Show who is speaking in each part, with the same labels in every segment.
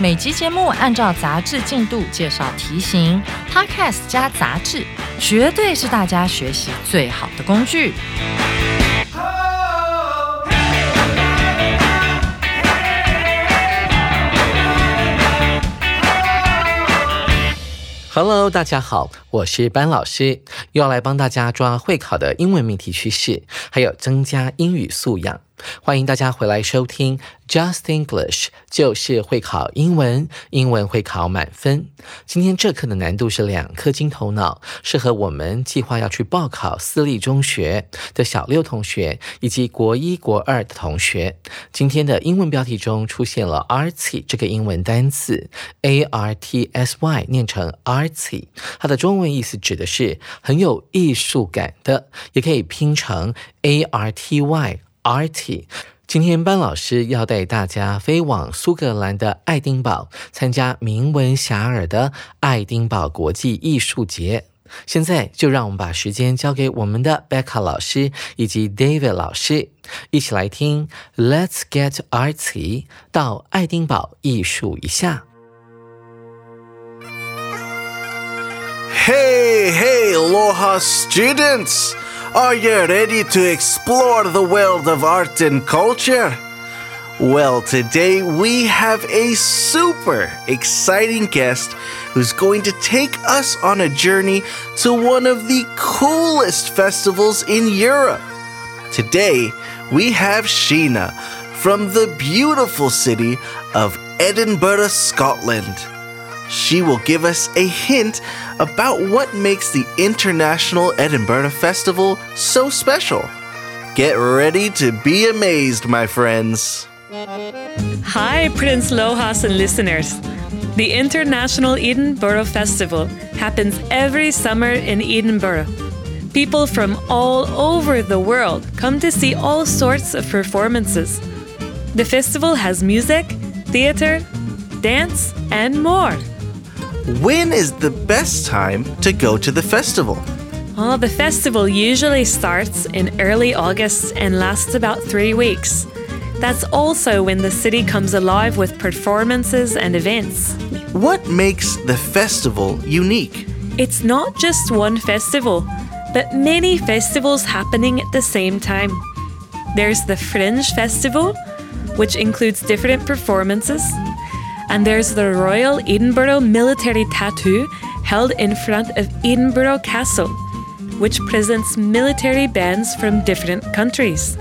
Speaker 1: 每集节目按照杂志进度介绍题型，Podcast 加杂志，绝对是大家学习最好的工具。
Speaker 2: Hello，大家好，我是班老师，又要来帮大家抓会考的英文命题趋势，还有增加英语素养。欢迎大家回来收听 Just English，就是会考英文，英文会考满分。今天这课的难度是两颗金头脑，适合我们计划要去报考私立中学的小六同学，以及国一、国二的同学。今天的英文标题中出现了 artsy 这个英文单词，a r t s y 念成 artsy，它的中文意思指的是很有艺术感的，也可以拼成 a r t y。Arty，今天班老师要带大家飞往苏格兰的爱丁堡，参加名闻遐迩的爱丁堡国际艺术节。现在就让我们把时间交给我们的 Becca 老师以及 David 老师，一起来听 Let's Get Arty，到爱丁堡艺术一下。
Speaker 3: Hey, hey, Aloha students! Are you ready to explore the world of art and culture? Well, today we have a super exciting guest who's going to take us on a journey to one of the coolest festivals in Europe. Today, we have Sheena from the beautiful city of Edinburgh, Scotland. She will give us a hint about what makes the International Edinburgh Festival so special. Get ready to be amazed, my friends.
Speaker 4: Hi, Prince Lohas and listeners. The International Edinburgh Festival happens every summer in Edinburgh. People from all over the world come to see all sorts of performances. The festival has music, theatre, dance, and more.
Speaker 3: When is the best time to go to the festival?
Speaker 4: Well, the festival usually starts in early August and lasts about three weeks. That's also when the city comes alive with performances and events.
Speaker 3: What makes the festival unique?
Speaker 4: It's not just one festival, but many festivals happening at the same time. There's the Fringe Festival, which includes different performances, and there's the Royal Edinburgh Military Tattoo held in front of Edinburgh Castle, which presents military bands from different countries.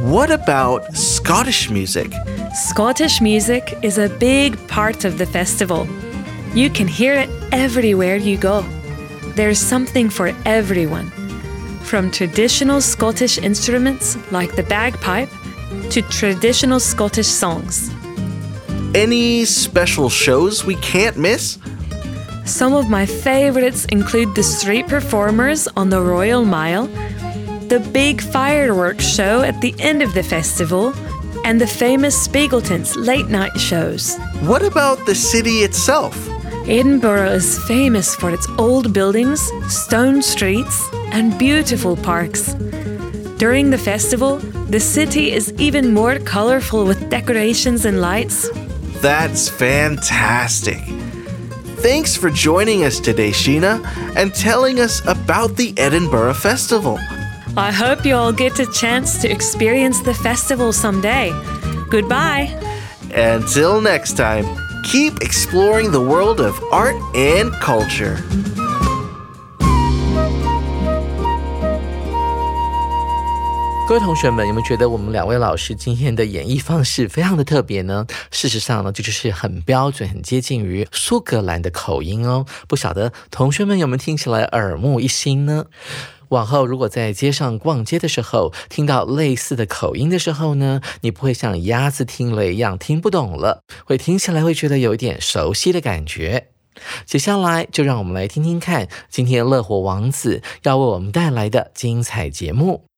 Speaker 3: What about Scottish music?
Speaker 4: Scottish music is a big part of the festival. You can hear it everywhere you go. There's something for everyone. From traditional Scottish instruments like the bagpipe to traditional Scottish songs.
Speaker 3: Any special shows we can't miss?
Speaker 4: Some of my favorites include the street performers on the Royal Mile, the big fireworks show at the end of the festival, and the famous Spiegeltons late night shows.
Speaker 3: What about the city itself?
Speaker 4: Edinburgh is famous for its old buildings, stone streets, and beautiful parks. During the festival, the city is even more colorful with decorations and lights.
Speaker 3: That's fantastic. Thanks for joining us today, Sheena, and telling us about the Edinburgh Festival.
Speaker 4: I hope you all get a chance to experience the festival someday. Goodbye.
Speaker 3: Until next time, keep exploring the world of art and culture.
Speaker 2: 各位同学们，有没有觉得我们两位老师今天的演绎方式非常的特别呢？事实上呢，这就是很标准、很接近于苏格兰的口音哦。不晓得同学们有没有听起来耳目一新呢？往后如果在街上逛街的时候听到类似的口音的时候呢，你不会像鸭子听了一样听不懂了，会听起来会觉得有一点熟悉的感觉。接下来就让我们来听听看今天乐活王子要为我们带来的精彩节目。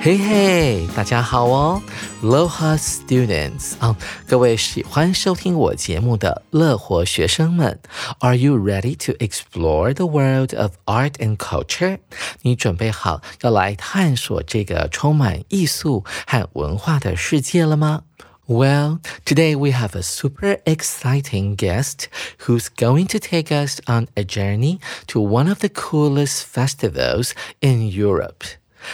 Speaker 2: 嘿嘿，大家好哦，Loha students 啊，各位喜欢收听我节目的乐活学生们，Are you ready to explore the world of art and culture？你准备好要来探索这个充满艺术和文化的世界了吗？Well, today we have a super exciting guest who's going to take us on a journey to one of the coolest festivals in Europe.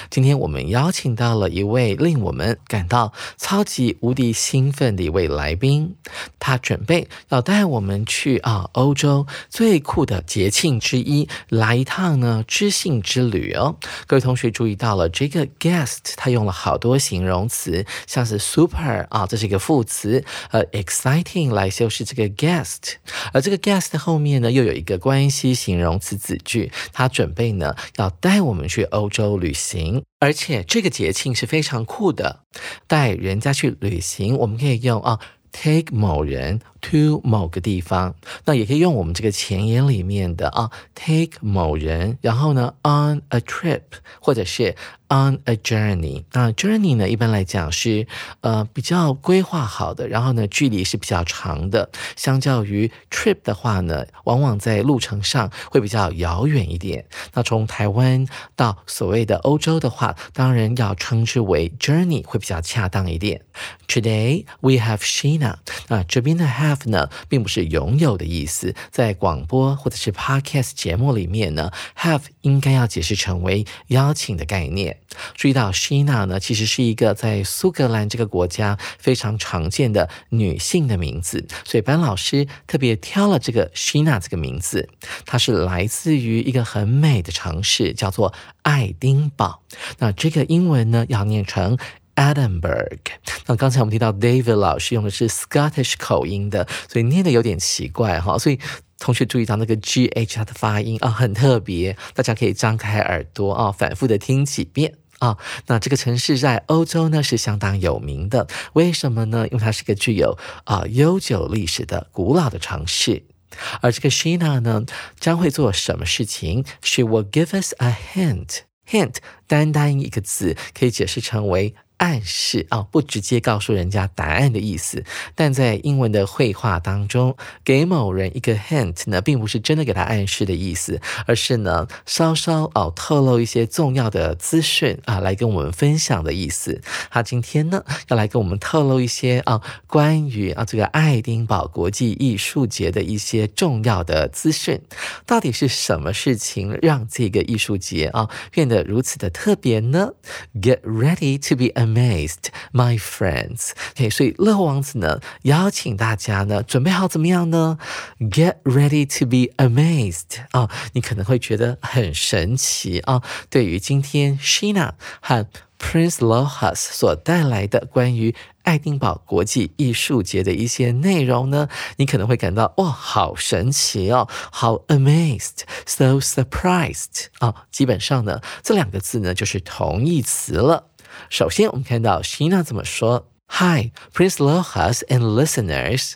Speaker 2: 今天我们邀请到了一位令我们感到超级无敌兴奋的一位来宾，他准备要带我们去啊欧洲最酷的节庆之一来一趟呢知性之旅哦。各位同学注意到了，这个 guest 他用了好多形容词，像是 super 啊，这是一个副词，呃，exciting 来修饰这个 guest，而这个 guest 后面呢又有一个关系形容词子句，他准备呢要带我们去欧洲旅行。行而且这个节庆是非常酷的，带人家去旅行，我们可以用啊，take 某人 to 某个地方，那也可以用我们这个前言里面的啊，take 某人，然后呢，on a trip，或者是。On a journey，那 journey 呢，一般来讲是呃比较规划好的，然后呢距离是比较长的。相较于 trip 的话呢，往往在路程上会比较遥远一点。那从台湾到所谓的欧洲的话，当然要称之为 journey 会比较恰当一点。Today we have Sheena，那这边的 have 呢，并不是拥有的意思，在广播或者是 podcast 节目里面呢，have 应该要解释成为邀请的概念。注意到，Sheena 呢，其实是一个在苏格兰这个国家非常常见的女性的名字，所以班老师特别挑了这个 Sheena 这个名字。它是来自于一个很美的城市，叫做爱丁堡。那这个英文呢，要念成 Edinburgh。那刚才我们提到 David 老师用的是 Scottish 口音的，所以念的有点奇怪哈。所以同学注意到那个 G H 它的发音啊，很特别，大家可以张开耳朵啊，反复的听几遍啊。那这个城市在欧洲呢是相当有名的，为什么呢？因为它是个具有啊悠久历史的古老的城市。而这个 Sheena 呢，将会做什么事情？She will give us a hint. Hint 单单一个字可以解释成为。暗示啊，不直接告诉人家答案的意思，但在英文的绘画当中，给某人一个 hint 呢，并不是真的给他暗示的意思，而是呢，稍稍哦透露一些重要的资讯啊，来跟我们分享的意思。他今天呢，要来跟我们透露一些啊，关于啊这个爱丁堡国际艺术节的一些重要的资讯。到底是什么事情让这个艺术节啊变得如此的特别呢？Get ready to be Amazed, my friends. OK，所以乐王子呢，邀请大家呢，准备好怎么样呢？Get ready to be amazed 啊！你可能会觉得很神奇啊。对于今天 Sheena 和 Prince Lohas 所带来的关于爱丁堡国际艺术节的一些内容呢，你可能会感到哇，好神奇哦，好 amazed，so surprised 啊。基本上呢，这两个字呢，就是同义词了。首先，我们看到 Sheena 怎么说：“Hi, Prince Lohas and listeners.”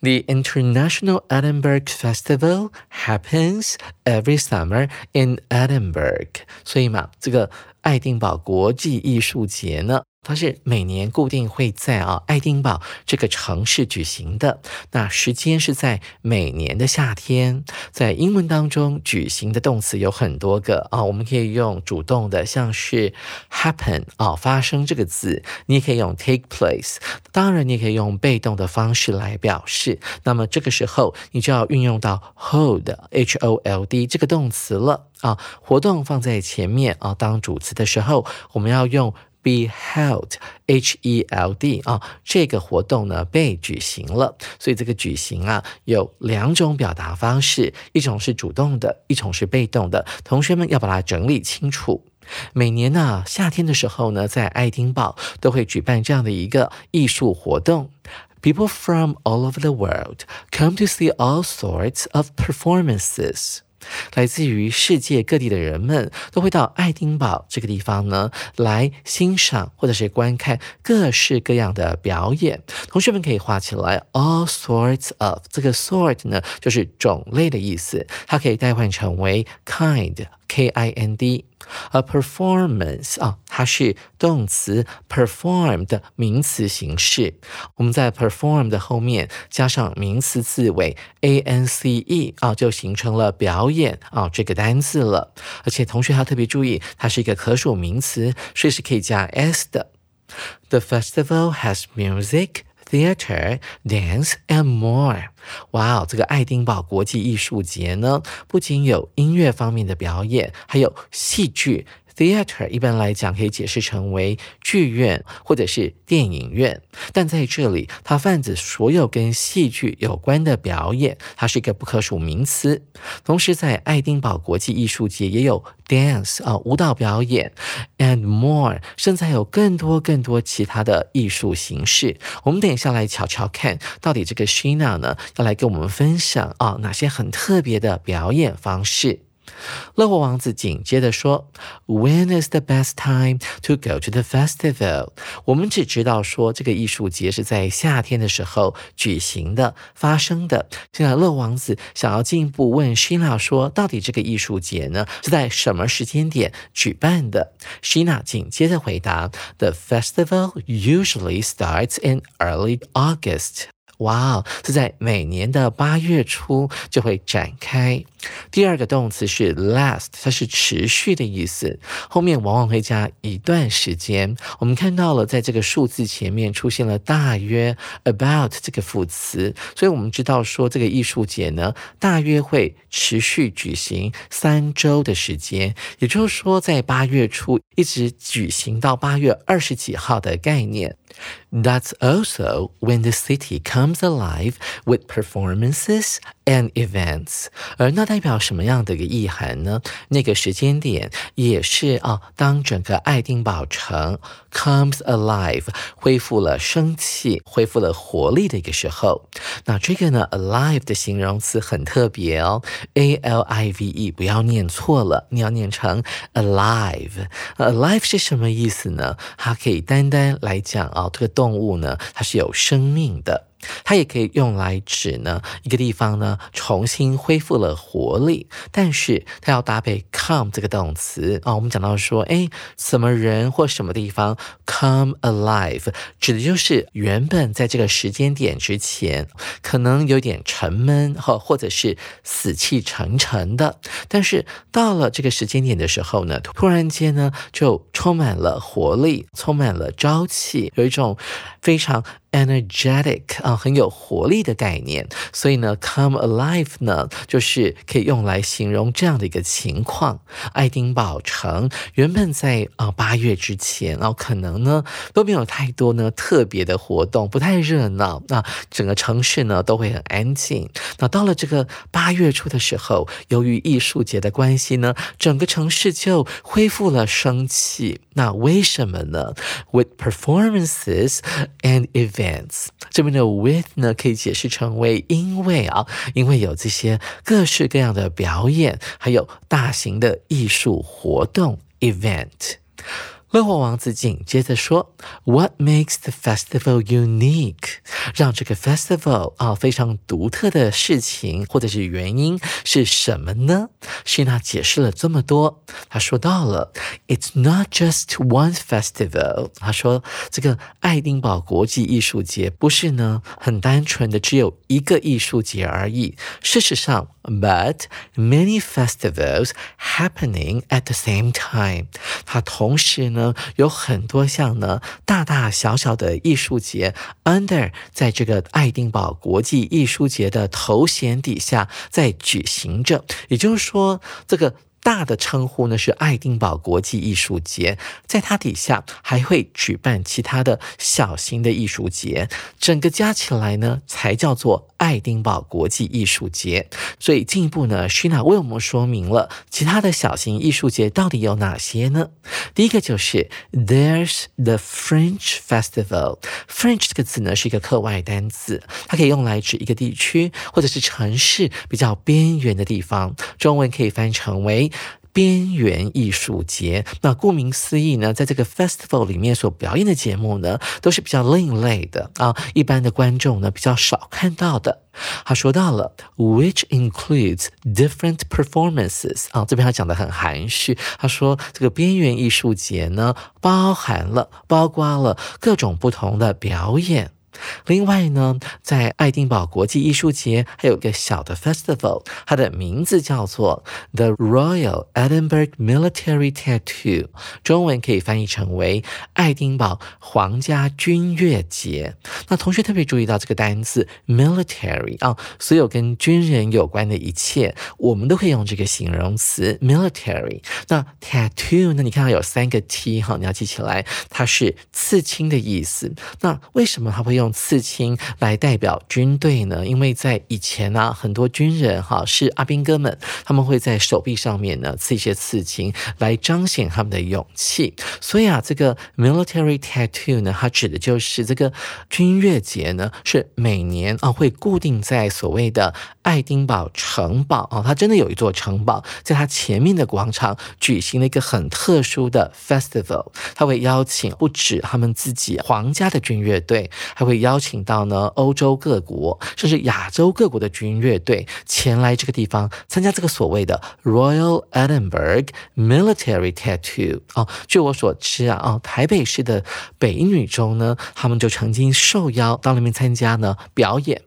Speaker 2: The International Edinburgh Festival happens every summer in Edinburgh。所以嘛，这个 爱丁堡国际艺术节呢。它是每年固定会在啊爱丁堡这个城市举行的，那时间是在每年的夏天。在英文当中，举行的动词有很多个啊，我们可以用主动的，像是 happen 啊发生这个字，你也可以用 take place。当然，你也可以用被动的方式来表示。那么这个时候，你就要运用到 hold h o l d 这个动词了啊。活动放在前面啊，当主词的时候，我们要用。be held, h e l d 啊，这个活动呢被举行了，所以这个举行啊有两种表达方式，一种是主动的，一种是被动的。同学们要把它整理清楚。每年呢夏天的时候呢，在爱丁堡都会举办这样的一个艺术活动。People from all over the world come to see all sorts of performances. 来自于世界各地的人们都会到爱丁堡这个地方呢，来欣赏或者是观看各式各样的表演。同学们可以画起来，all sorts of 这个 sort 呢，就是种类的意思，它可以代换成为 kind。K I N D，a performance 啊，它是动词 perform 的名词形式。我们在 perform 的后面加上名词字尾 a n c e 啊，就形成了表演啊这个单字了。而且同学要特别注意，它是一个可数名词，所以是可以加 s 的。The festival has music. Theater, dance, and more. 哇哦，这个爱丁堡国际艺术节呢，不仅有音乐方面的表演，还有戏剧。Theater 一般来讲可以解释成为剧院或者是电影院，但在这里它泛指所有跟戏剧有关的表演，它是一个不可数名词。同时，在爱丁堡国际艺术节也有 dance 啊舞蹈表演，and more，甚至还有更多更多其他的艺术形式。我们等一下来瞧瞧看，到底这个 Shina 呢要来跟我们分享啊哪些很特别的表演方式。乐活王子紧接着说：“When is the best time to go to the festival？” 我们只知道说这个艺术节是在夏天的时候举行的、发生的。现在乐王子想要进一步问 Shina 说：“到底这个艺术节呢是在什么时间点举办的？”Shina 紧接着回答：“The festival usually starts in early August.” 哇哦，是在每年的八月初就会展开。第二个动词是 last，它是持续的意思，后面往往会加一段时间。我们看到了，在这个数字前面出现了大约 about 这个副词，所以我们知道说这个艺术节呢，大约会持续举行三周的时间，也就是说，在八月初一直举行到八月二十几号的概念。That's also when the city comes comes alive with performances and events。而那代表什么样的一个意涵呢？那个时间点也是啊，当整个爱丁堡城 comes alive，恢复了生气、恢复了活力的一个时候。那这个呢，alive 的形容词很特别哦，a l i v e，不要念错了，你要念成 alive。alive 是什么意思呢？它可以单单来讲啊。这个动物呢，它是有生命的。它也可以用来指呢一个地方呢重新恢复了活力，但是它要搭配 come 这个动词啊。我们讲到说，哎，什么人或什么地方 come alive，指的就是原本在这个时间点之前可能有点沉闷或或者是死气沉沉的，但是到了这个时间点的时候呢，突然间呢就充满了活力，充满了朝气，有一种非常。energetic 啊，很有活力的概念，所以呢，come alive 呢，就是可以用来形容这样的一个情况。爱丁堡城原本在啊八月之前，然后可能呢都没有太多呢特别的活动，不太热闹，那整个城市呢都会很安静。那到了这个八月初的时候，由于艺术节的关系呢，整个城市就恢复了生气。那为什么呢？With performances and events. 这边的 with 呢，可以解释成为因为啊，因为有这些各式各样的表演，还有大型的艺术活动 event。乐活王子紧接着说：“What makes the festival unique？让这个 festival 啊非常独特的事情或者是原因是什么呢？”希娜解释了这么多，他说到了：“It's not just one festival。”他说这个爱丁堡国际艺术节不是呢很单纯的只有一个艺术节而已。事实上，but many festivals happening at the same time。它同时呢。 有很多项呢，大大小小的艺术节，under 在这个爱丁堡国际艺术节的头衔底下在举行着。也就是说，这个大的称呼呢是爱丁堡国际艺术节，在它底下还会举办其他的小型的艺术节，整个加起来呢才叫做爱丁堡国际艺术节。所以进一步呢，Shina 为我们说明了其他的小型艺术节到底有哪些呢？第一个就是 There's the French Festival。French 这个字呢是一个课外单词，它可以用来指一个地区或者是城市比较边缘的地方，中文可以翻成为。边缘艺术节，那顾名思义呢，在这个 festival 里面所表演的节目呢，都是比较另类的啊，一般的观众呢比较少看到的。他说到了，which includes different performances 啊，这边他讲的很含蓄，他说这个边缘艺术节呢，包含了包括了各种不同的表演。另外呢，在爱丁堡国际艺术节还有个小的 festival，它的名字叫做 The Royal Edinburgh Military Tattoo，中文可以翻译成为爱丁堡皇家军乐节。那同学特别注意到这个单词 military 啊，所有跟军人有关的一切，我们都可以用这个形容词 military。那 tattoo 呢？你看到有三个 t 哈，你要记起来，它是刺青的意思。那为什么它会用？用刺青来代表军队呢？因为在以前呢，很多军人哈是阿兵哥们，他们会在手臂上面呢刺一些刺青，来彰显他们的勇气。所以啊，这个 military tattoo 呢，它指的就是这个军乐节呢，是每年啊会固定在所谓的爱丁堡城堡啊，它真的有一座城堡，在它前面的广场举行了一个很特殊的 festival，他会邀请不止他们自己皇家的军乐队，还会。邀请到呢欧洲各国，甚至亚洲各国的军乐队前来这个地方参加这个所谓的 Royal Edinburgh Military Tattoo 哦。据我所知啊，哦台北市的北女中呢，他们就曾经受邀到那边参加呢表演。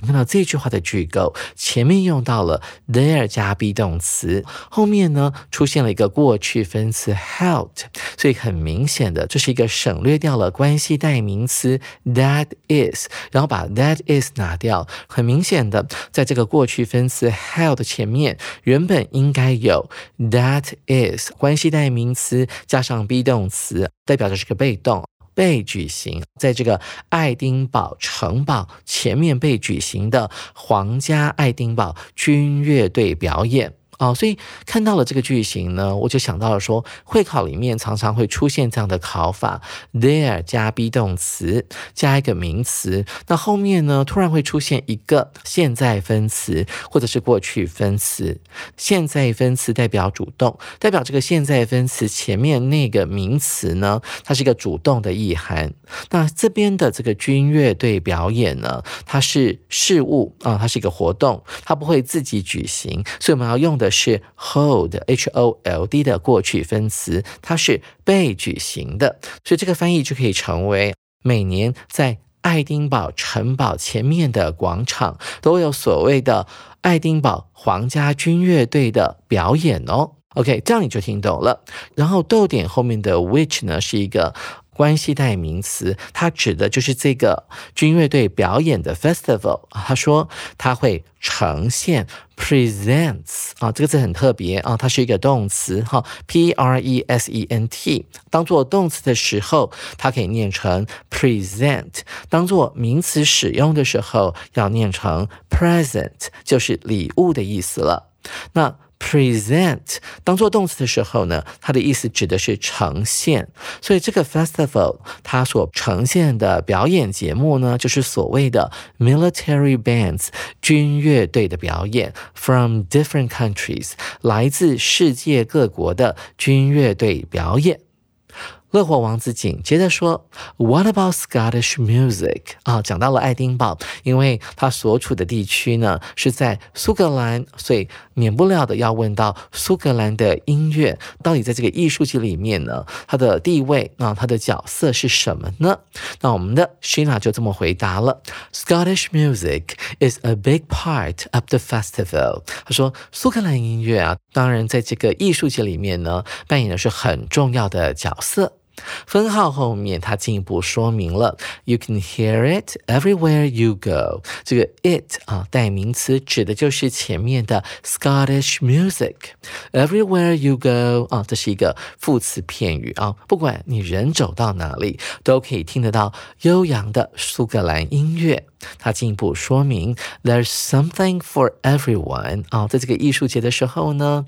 Speaker 2: 你看到这句话的句构，前面用到了 there 加 be 动词，后面呢出现了一个过去分词 held，所以很明显的这是一个省略掉了关系代名词 that is，然后把 that is 拿掉，很明显的在这个过去分词 held 前面原本应该有 that is 关系代名词加上 be 动词，代表的是个被动。被举行在这个爱丁堡城堡前面被举行的皇家爱丁堡军乐队表演。哦，所以看到了这个句型呢，我就想到了说，会考里面常常会出现这样的考法：there 加 be 动词加一个名词，那后面呢突然会出现一个现在分词或者是过去分词。现在分词代表主动，代表这个现在分词前面那个名词呢，它是一个主动的意涵。那这边的这个军乐队表演呢，它是事物啊，它是一个活动，它不会自己举行，所以我们要用的。是 hold，h o l d 的过去分词，它是被举行的，所以这个翻译就可以成为每年在爱丁堡城堡前面的广场都有所谓的爱丁堡皇家军乐队的表演哦。OK，这样你就听懂了。然后逗点后面的 which 呢是一个。关系代名词，它指的就是这个军乐队表演的 festival。他说它会呈现 presents 啊，这个字很特别啊，它是一个动词哈，p r e s e n t。当做动词的时候，它可以念成 present；当做名词使用的时候，要念成 present，就是礼物的意思了。那 Present 当做动词的时候呢，它的意思指的是呈现。所以这个 festival 它所呈现的表演节目呢，就是所谓的 military bands 军乐队的表演，from different countries 来自世界各国的军乐队表演。乐活王子紧接着说：“What about Scottish music？” 啊，讲到了爱丁堡，因为他所处的地区呢是在苏格兰，所以免不了的要问到苏格兰的音乐到底在这个艺术节里面呢，它的地位啊，它的角色是什么呢？那我们的 Shina 就这么回答了：“Scottish music is a big part of the festival。”他说，苏格兰音乐啊，当然在这个艺术节里面呢，扮演的是很重要的角色。分号后面，它进一步说明了，You can hear it everywhere you go。这个 it 啊，代名词指的就是前面的 Scottish music。Everywhere you go 啊，这是一个副词片语啊，不管你人走到哪里，都可以听得到悠扬的苏格兰音乐。它进一步说明，There's something for everyone 啊，在这个艺术节的时候呢，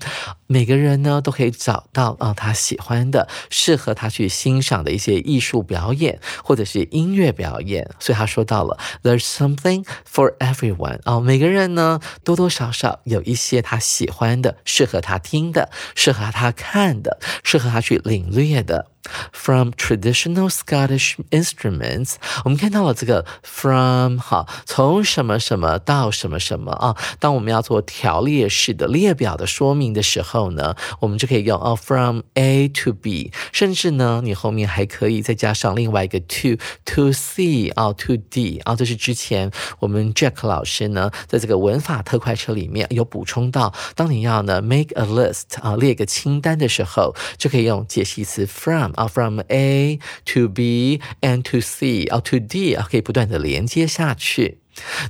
Speaker 2: 每个人呢都可以找到啊他喜欢的、适合他去欣赏的一些艺术表演或者是音乐表演。所以他说到了，There's something for everyone 啊，每个人呢多多少少有一些他喜欢的、适合他听的、适合他看的、适合他去领略的。From traditional Scottish instruments，我们看到了这个 from 哈，从什么什么到什么什么啊。当我们要做条列式的列表的说明的时候呢，我们就可以用哦，from A to B，甚至呢，你后面还可以再加上另外一个 to to C 啊，to D 啊。这是之前我们 Jack 老师呢，在这个文法特快车里面有补充到，当你要呢 make a list 啊，列个清单的时候，就可以用解析词 from。啊，from A to B and to C 啊，to D 啊，可以不断的连接下去。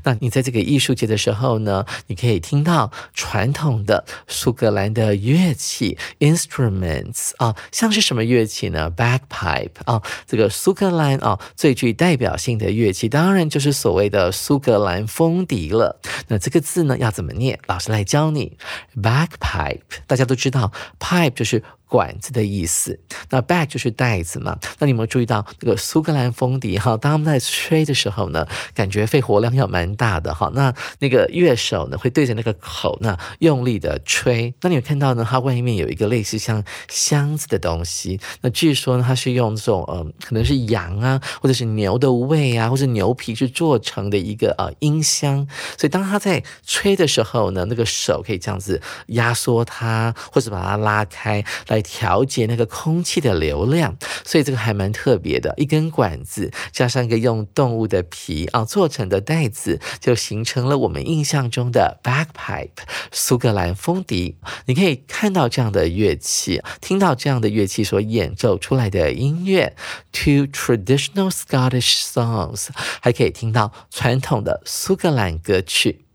Speaker 2: 那你在这个艺术节的时候呢，你可以听到传统的苏格兰的乐器 instruments 啊，像是什么乐器呢？bagpipe 啊，这个苏格兰啊最具代表性的乐器，当然就是所谓的苏格兰风笛了。那这个字呢要怎么念？老师来教你。bagpipe，大家都知道，pipe 就是管子的意思，那 bag 就是袋子嘛。那你有没有注意到那个苏格兰风笛哈？当他们在吹的时候呢，感觉肺活量。要蛮大的哈，那那个乐手呢会对着那个口呢用力的吹，那你有看到呢？它外面有一个类似像箱子的东西，那据说呢它是用这种呃可能是羊啊或者是牛的胃啊或者牛皮去做成的一个呃音箱，所以当他在吹的时候呢，那个手可以这样子压缩它或者把它拉开来来调节那个空气的流量，所以这个还蛮特别的，一根管子加上一个用动物的皮啊做成的袋。子就形成了我们印象中的 bagpipe 苏格兰风笛。你可以看到这样的乐器，听到这样的乐器所演奏出来的音乐，two traditional Scottish songs，还可以听到传统的苏格兰歌曲。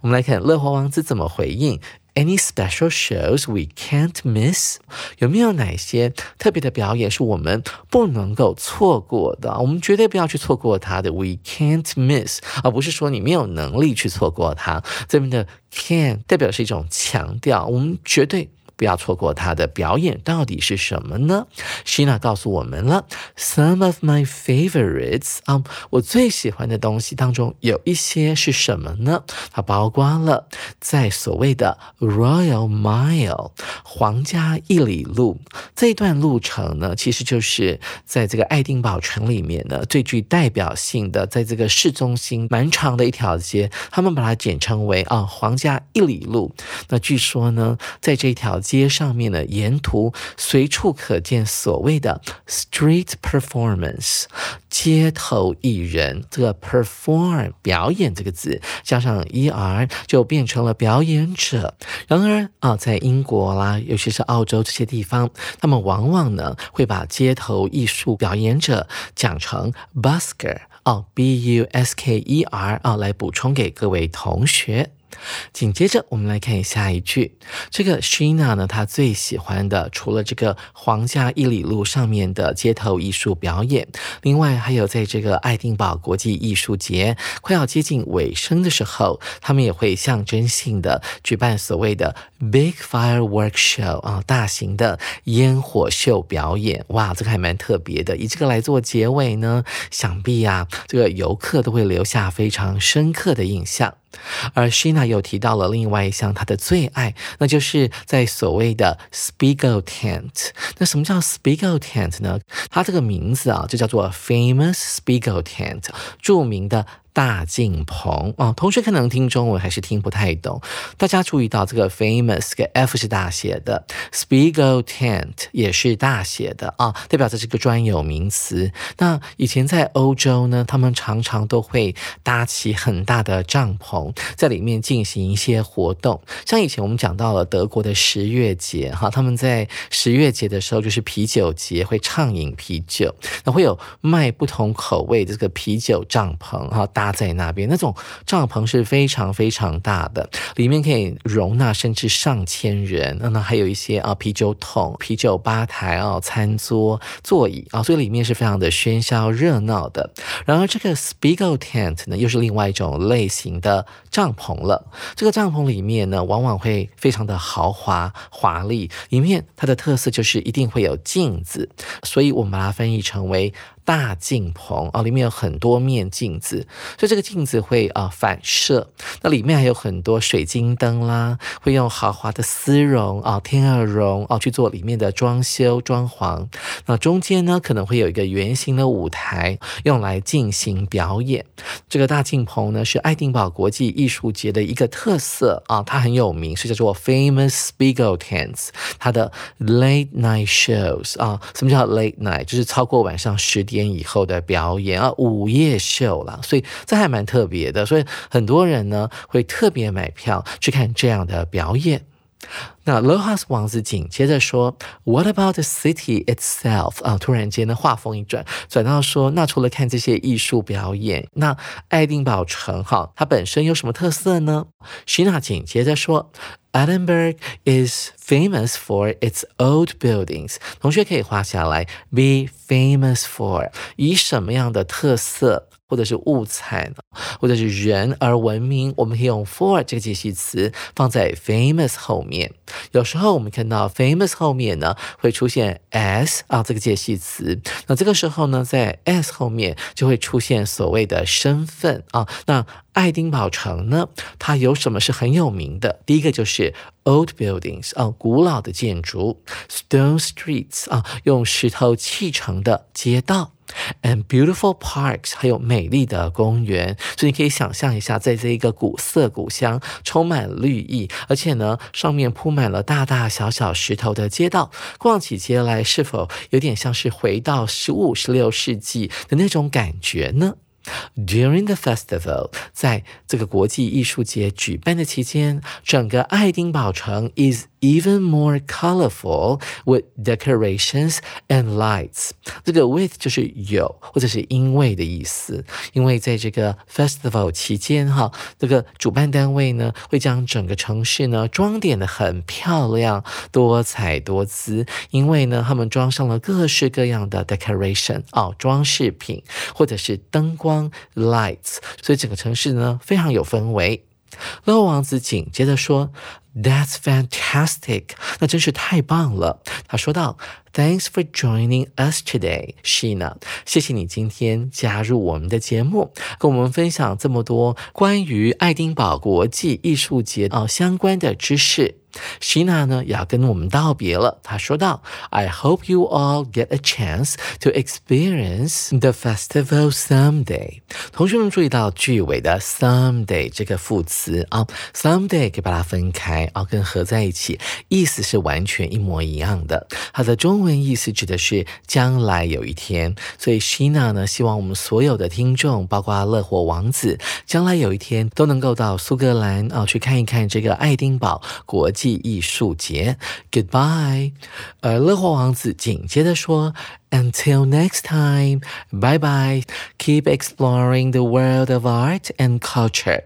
Speaker 2: 我们来看乐活王子怎么回应。Any special shows we can't miss？有没有哪些特别的表演是我们不能够错过的？我们绝对不要去错过它的。We can't miss，而不是说你没有能力去错过它。这边的 can 代表是一种强调，我们绝对。不要错过他的表演，到底是什么呢？Shina 告诉我们了，Some of my favorites 啊，我最喜欢的东西当中有一些是什么呢？它包括了在所谓的 Royal Mile 皇家一里路这一段路程呢，其实就是在这个爱丁堡城里面呢最具代表性的，在这个市中心蛮长的一条街，他们把它简称为啊皇家一里路。那据说呢，在这条。街上面的，沿途随处可见所谓的 street performance，街头艺人。这个 perform 表演这个字加上 er 就变成了表演者。然而啊，在英国啦，尤其是澳洲这些地方，他们往往呢会把街头艺术表演者讲成 busker 哦，b u s k e r 啊，来补充给各位同学。紧接着，我们来看下一句。这个 Shina 呢，她最喜欢的除了这个皇家一里路上面的街头艺术表演，另外还有在这个爱丁堡国际艺术节快要接近尾声的时候，他们也会象征性的举办所谓的 Big Firework Show 啊，大型的烟火秀表演。哇，这个还蛮特别的。以这个来做结尾呢，想必呀，这个游客都会留下非常深刻的印象。而 Shina 又提到了另外一项她的最爱，那就是在所谓的 Spiegel Tent。那什么叫 Spiegel Tent 呢？它这个名字啊，就叫做 Famous Spiegel Tent，著名的大镜棚哦，同学可能听中文还是听不太懂。大家注意到这个 famous 个 F 是大写的，Spiegel tent 也是大写的啊，代表着这个专有名词。那以前在欧洲呢，他们常常都会搭起很大的帐篷，在里面进行一些活动。像以前我们讲到了德国的十月节哈，他们在十月节的时候就是啤酒节，会畅饮啤酒，那会有卖不同口味的这个啤酒帐篷哈搭。在那边，那种帐篷是非常非常大的，里面可以容纳甚至上千人。那那还有一些啊啤酒桶、啤酒吧台啊、餐桌、座椅啊，所以里面是非常的喧嚣热闹的。然而，这个 Spiegel tent 呢，又是另外一种类型的帐篷了。这个帐篷里面呢，往往会非常的豪华华丽，里面它的特色就是一定会有镜子，所以我们把它翻译成为。大镜棚啊，里面有很多面镜子，所以这个镜子会啊反射。那里面还有很多水晶灯啦，会用豪华的丝绒啊、天鹅绒啊去做里面的装修装潢。那中间呢，可能会有一个圆形的舞台，用来进行表演。这个大镜棚呢，是爱丁堡国际艺术节的一个特色啊，它很有名，是叫做 Famous Spiegel Tents。它的 Late Night Shows 啊，什么叫 Late Night？就是超过晚上十点。以后的表演啊，午夜秀了，所以这还蛮特别的，所以很多人呢会特别买票去看这样的表演。那 Lohas 王子紧接着说：“What about the city itself？” 啊，突然间呢，话锋一转，转到说：“那除了看这些艺术表演，那爱丁堡城哈，它本身有什么特色呢？” Shina 紧接着说。Edinburgh is famous for its old buildings。同学可以画下来，be famous for 以什么样的特色？或者是物产，或者是人而闻名，我们可以用 for 这个介系词放在 famous 后面。有时候我们看到 famous 后面呢会出现 s 啊这个介系词，那这个时候呢在 s 后面就会出现所谓的身份啊。那爱丁堡城呢，它有什么是很有名的？第一个就是 old buildings 啊，古老的建筑；stone streets 啊，用石头砌成的街道。And beautiful parks，还有美丽的公园，所以你可以想象一下，在这一个古色古香、充满绿意，而且呢，上面铺满了大大小小石头的街道，逛起街来是否有点像是回到十五、十六世纪的那种感觉呢？During the festival，在这个国际艺术节举办的期间，整个爱丁堡城 is even more colorful with decorations and lights。这个 with 就是有或者是因为的意思，因为在这个 festival 期间，哈，这个主办单位呢会将整个城市呢装点的很漂亮、多彩多姿，因为呢他们装上了各式各样的 decoration 哦装饰品或者是灯光。Lights，所以整个城市呢非常有氛围。乐王子紧接着说：“That's fantastic，那真是太棒了。”他说道：“Thanks for joining us today，Sheena。谢谢你今天加入我们的节目，跟我们分享这么多关于爱丁堡国际艺术节啊相关的知识。” Shina 呢也要跟我们道别了。她说道：“I hope you all get a chance to experience the festival someday。”同学们注意到句尾的 “someday” 这个副词啊，“someday” 可以把它分开啊，跟合在一起，意思是完全一模一样的。它的中文意思指的是将来有一天。所以 Shina 呢希望我们所有的听众，包括乐活王子，将来有一天都能够到苏格兰啊去看一看这个爱丁堡国际。记艺术节，Goodbye。而乐活王子紧接着说，Until next time，bye bye。Keep exploring the world of art and culture。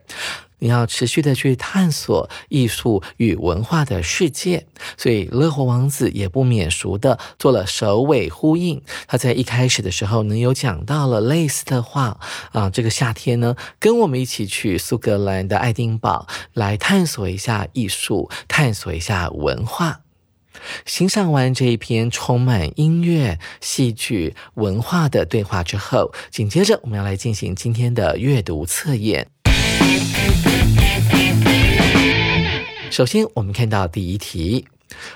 Speaker 2: 你要持续的去探索艺术与文化的世界，所以乐活王子也不免俗的做了首尾呼应。他在一开始的时候呢，有讲到了类似的话啊，这个夏天呢，跟我们一起去苏格兰的爱丁堡来探索一下艺术，探索一下文化。欣赏完这一篇充满音乐、戏剧、文化的对话之后，紧接着我们要来进行今天的阅读测验。首先，我们看到第一题。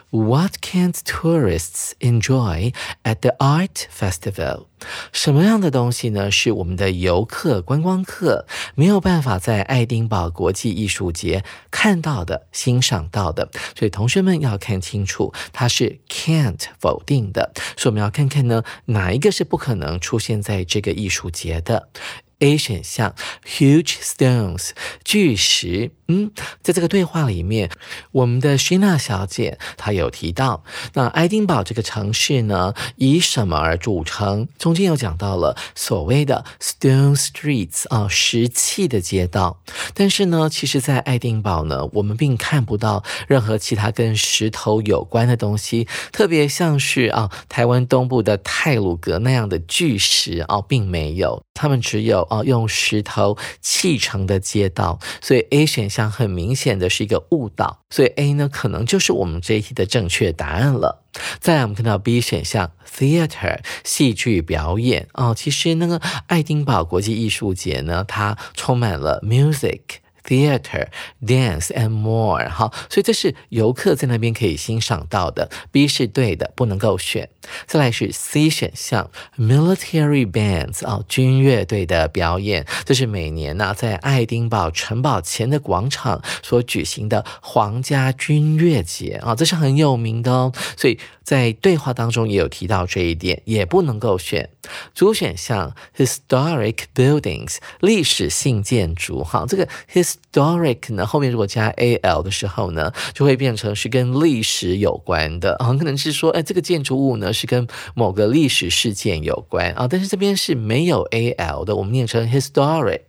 Speaker 2: What can't tourists enjoy at the art festival？什么样的东西呢？是我们的游客、观光客没有办法在爱丁堡国际艺术节看到的、欣赏到的。所以同学们要看清楚，它是 can't 否定的，所以我们要看看呢，哪一个是不可能出现在这个艺术节的。A 选项，huge stones，巨石。嗯，在这个对话里面，我们的 Shina 小姐她有提到，那爱丁堡这个城市呢，以什么而著称？中间有讲到了所谓的 stone streets 啊，石砌的街道。但是呢，其实，在爱丁堡呢，我们并看不到任何其他跟石头有关的东西，特别像是啊，台湾东部的泰鲁格那样的巨石啊，并没有，他们只有。哦，用石头砌成的街道，所以 A 选项项很明显的是一个误导，所以 A 呢可能就是我们这一题的正确答案了。再来，我们看到 B 选项 theater 戏剧表演哦，其实那个爱丁堡国际艺术节呢，它充满了 music。Theater, dance and more，好，所以这是游客在那边可以欣赏到的。B 是对的，不能够选。再来是 C 选项，military bands，哦，军乐队的表演，这是每年呢在爱丁堡城堡前的广场所举行的皇家军乐节啊，这是很有名的哦。所以在对话当中也有提到这一点，也不能够选。主选项 historic buildings，历史性建筑，哈，这个 historic 呢，后面如果加 al 的时候呢，就会变成是跟历史有关的，很可能是说，哎，这个建筑物呢是跟某个历史事件有关啊。但是这边是没有 al 的，我们念成 historic，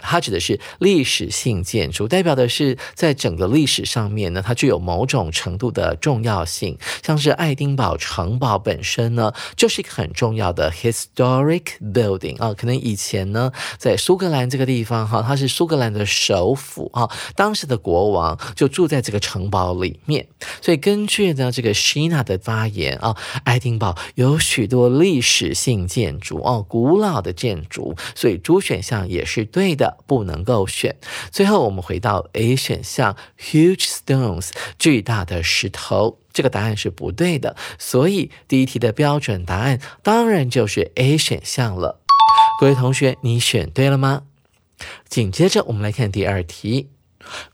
Speaker 2: 它指的是历史性建筑，代表的是在整个历史上面呢，它具有某种程度的重要性。像是爱丁丁堡城堡本身呢，就是一个很重要的 historic building 啊。可能以前呢，在苏格兰这个地方哈，它是苏格兰的首。府啊，当时的国王就住在这个城堡里面，所以根据呢这个 Sheena 的发言啊，爱丁堡有许多历史性建筑哦，古老的建筑，所以主选项也是对的，不能够选。最后我们回到 A 选项，huge stones 巨大的石头，这个答案是不对的，所以第一题的标准答案当然就是 A 选项了。各位同学，你选对了吗？紧接着，我们来看第二题。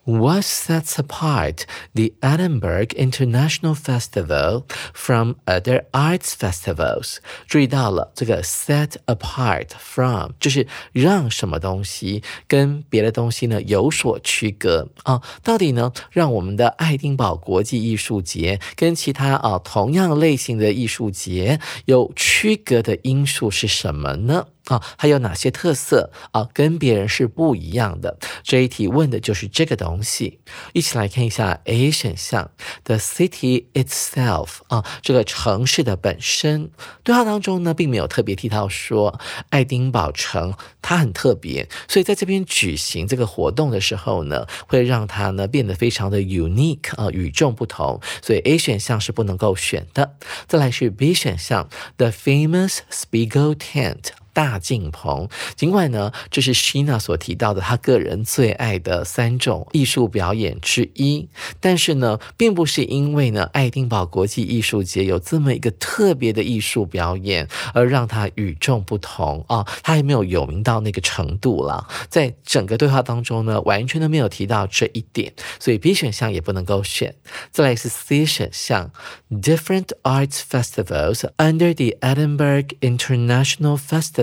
Speaker 2: What sets apart the Edinburgh International Festival from other arts festivals？注意到了，这个 set apart from 就是让什么东西跟别的东西呢有所区隔啊？到底呢，让我们的爱丁堡国际艺术节跟其他啊同样类型的艺术节有区隔的因素是什么呢？啊，还有哪些特色啊？跟别人是不一样的。这一题问的就是这个东西。一起来看一下 A 选项，the city itself 啊，这个城市的本身。对话当中呢，并没有特别提到说爱丁堡城它很特别，所以在这边举行这个活动的时候呢，会让它呢变得非常的 unique 啊，与众不同。所以 A 选项是不能够选的。再来是 B 选项，the famous Spiegel tent。大镜棚，尽管呢，这是 Shina 所提到的他个人最爱的三种艺术表演之一，但是呢，并不是因为呢，爱丁堡国际艺术节有这么一个特别的艺术表演而让他与众不同啊，他还没有有名到那个程度了。在整个对话当中呢，完全都没有提到这一点，所以 B 选项也不能够选。再来是 C 选项，Different arts festivals under the Edinburgh International Festival。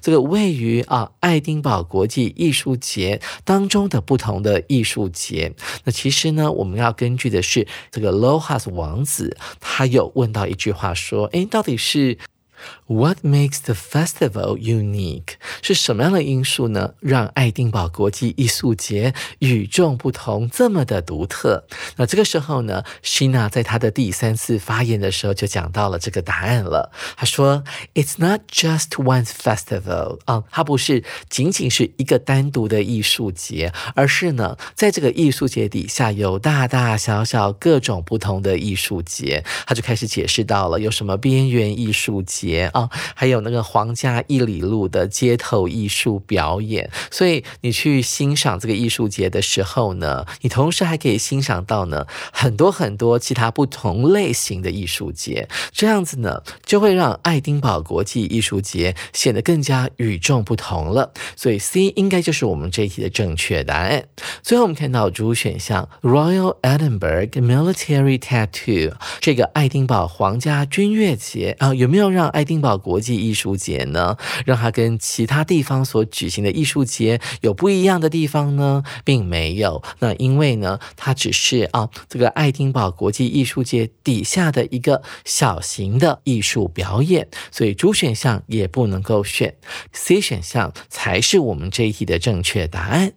Speaker 2: 这个位于啊爱丁堡国际艺术节当中的不同的艺术节，那其实呢，我们要根据的是这个 Lohas 王子，他有问到一句话说，哎，到底是？What makes the festival unique？是什么样的因素呢？让爱丁堡国际艺术节与众不同，这么的独特？那这个时候呢，希娜在她的第三次发言的时候就讲到了这个答案了。她说：“It's not just one festival 啊，它不是仅仅是一个单独的艺术节，而是呢，在这个艺术节底下有大大小小各种不同的艺术节。”他就开始解释到了有什么边缘艺术节。节啊，还有那个皇家一里路的街头艺术表演。所以你去欣赏这个艺术节的时候呢，你同时还可以欣赏到呢很多很多其他不同类型的艺术节，这样子呢就会让爱丁堡国际艺术节显得更加与众不同了。所以 C 应该就是我们这一题的正确答案。最后我们看到主选项 Royal Edinburgh Military Tattoo 这个爱丁堡皇家军乐节啊，有没有让爱丁堡国际艺术节呢，让它跟其他地方所举行的艺术节有不一样的地方呢？并没有。那因为呢，它只是啊这个爱丁堡国际艺术节底下的一个小型的艺术表演，所以主选项也不能够选。C 选项才是我们这一题的正确答案。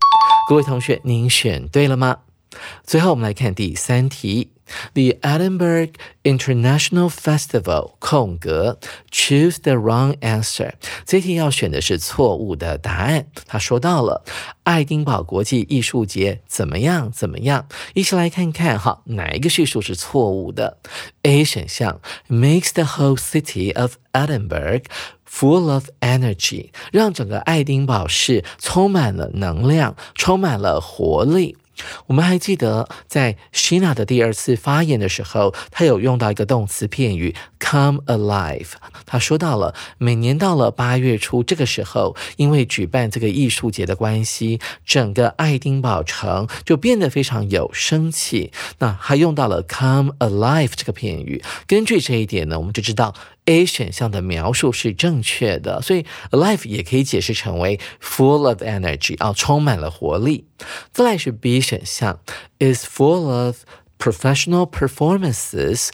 Speaker 2: 各位同学，您选对了吗？最后，我们来看第三题。The Edinburgh International Festival 空格 choose the wrong answer。这题要选的是错误的答案。他说到了爱丁堡国际艺术节怎么样怎么样，一起来看看哈，哪一个叙述是错误的？A 选项 makes the whole city of Edinburgh full of energy，让整个爱丁堡市充满了能量，充满了活力。我们还记得，在 Shina 的第二次发言的时候，他有用到一个动词片语 come alive。他说到了，每年到了八月初这个时候，因为举办这个艺术节的关系，整个爱丁堡城就变得非常有生气。那还用到了 come alive 这个片语。根据这一点呢，我们就知道。A 选项的描述是正确的，所以 alive 也可以解释成为 full of energy 啊，充满了活力。再来是 B 选项，is full of professional performances。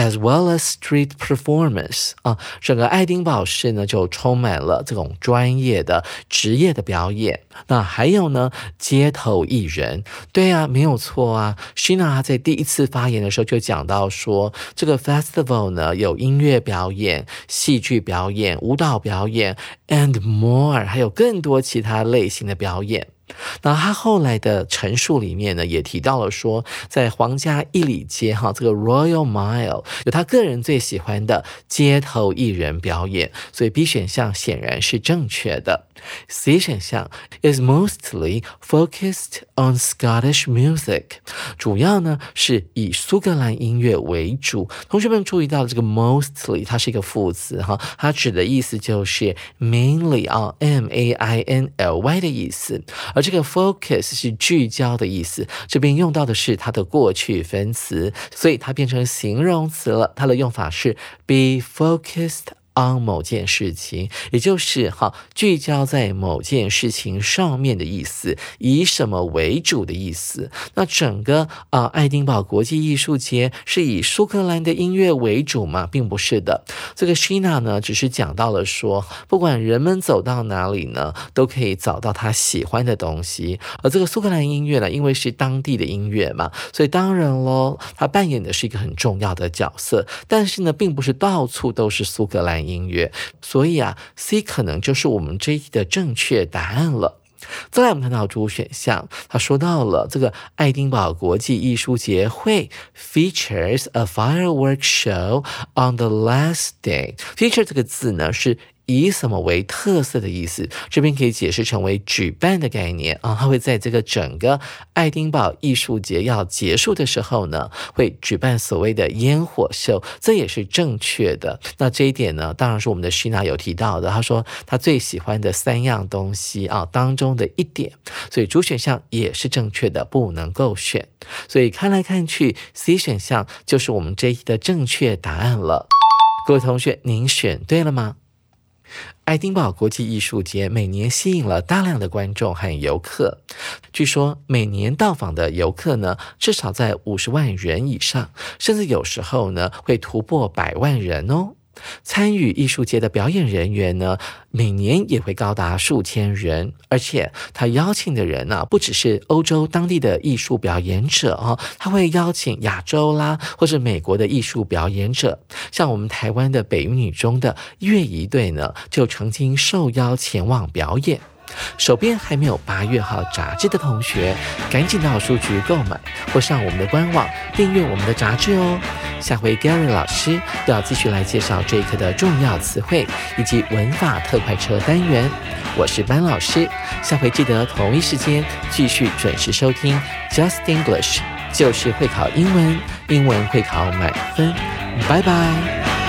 Speaker 2: As well as street performance 啊，整个爱丁堡市呢就充满了这种专业的职业的表演。那还有呢，街头艺人，对啊，没有错啊。Shina 在第一次发言的时候就讲到说，这个 festival 呢有音乐表演、戏剧表演、舞蹈表演，and more，还有更多其他类型的表演。那他后来的陈述里面呢，也提到了说，在皇家一里街哈，这个 Royal Mile 有他个人最喜欢的街头艺人表演，所以 B 选项显然是正确的。C 选项 is mostly focused on Scottish music，主要呢是以苏格兰音乐为主。同学们注意到这个 mostly，它是一个副词哈，它指的意思就是 mainly 啊，M A I N L Y 的意思。而这个 focus 是聚焦的意思，这边用到的是它的过去分词，所以它变成形容词了。它的用法是 be focused。On 某件事情，也就是哈聚焦在某件事情上面的意思，以什么为主的意思。那整个啊爱丁堡国际艺术节是以苏格兰的音乐为主吗？并不是的。这个 Shina 呢，只是讲到了说，不管人们走到哪里呢，都可以找到他喜欢的东西。而这个苏格兰音乐呢，因为是当地的音乐嘛，所以当然喽，他扮演的是一个很重要的角色。但是呢，并不是到处都是苏格兰。音乐，所以啊，C 可能就是我们这一题的正确答案了。再来，我们看到主选项，他说到了这个爱丁堡国际艺术节会 features a fireworks show on the last day。feature 这个字呢是。以什么为特色的意思，这边可以解释成为举办的概念啊，它会在这个整个爱丁堡艺术节要结束的时候呢，会举办所谓的烟火秀，这也是正确的。那这一点呢，当然是我们的徐娜有提到的，她说她最喜欢的三样东西啊当中的一点，所以主选项也是正确的，不能够选。所以看来看去，C 选项就是我们这一题的正确答案了。各位同学，您选对了吗？爱丁堡国际艺术节每年吸引了大量的观众和游客，据说每年到访的游客呢，至少在五十万人以上，甚至有时候呢会突破百万人哦。参与艺术节的表演人员呢，每年也会高达数千人，而且他邀请的人呢，不只是欧洲当地的艺术表演者哦，他会邀请亚洲啦，或是美国的艺术表演者，像我们台湾的北女中的乐仪队呢，就曾经受邀前往表演。手边还没有八月号杂志的同学，赶紧到书局购买，或上我们的官网订阅我们的杂志哦。下回 Gary 老师要继续来介绍这一课的重要词汇以及文法特快车单元。我是班老师，下回记得同一时间继续准时收听 Just English，就是会考英文，英文会考满分。拜拜。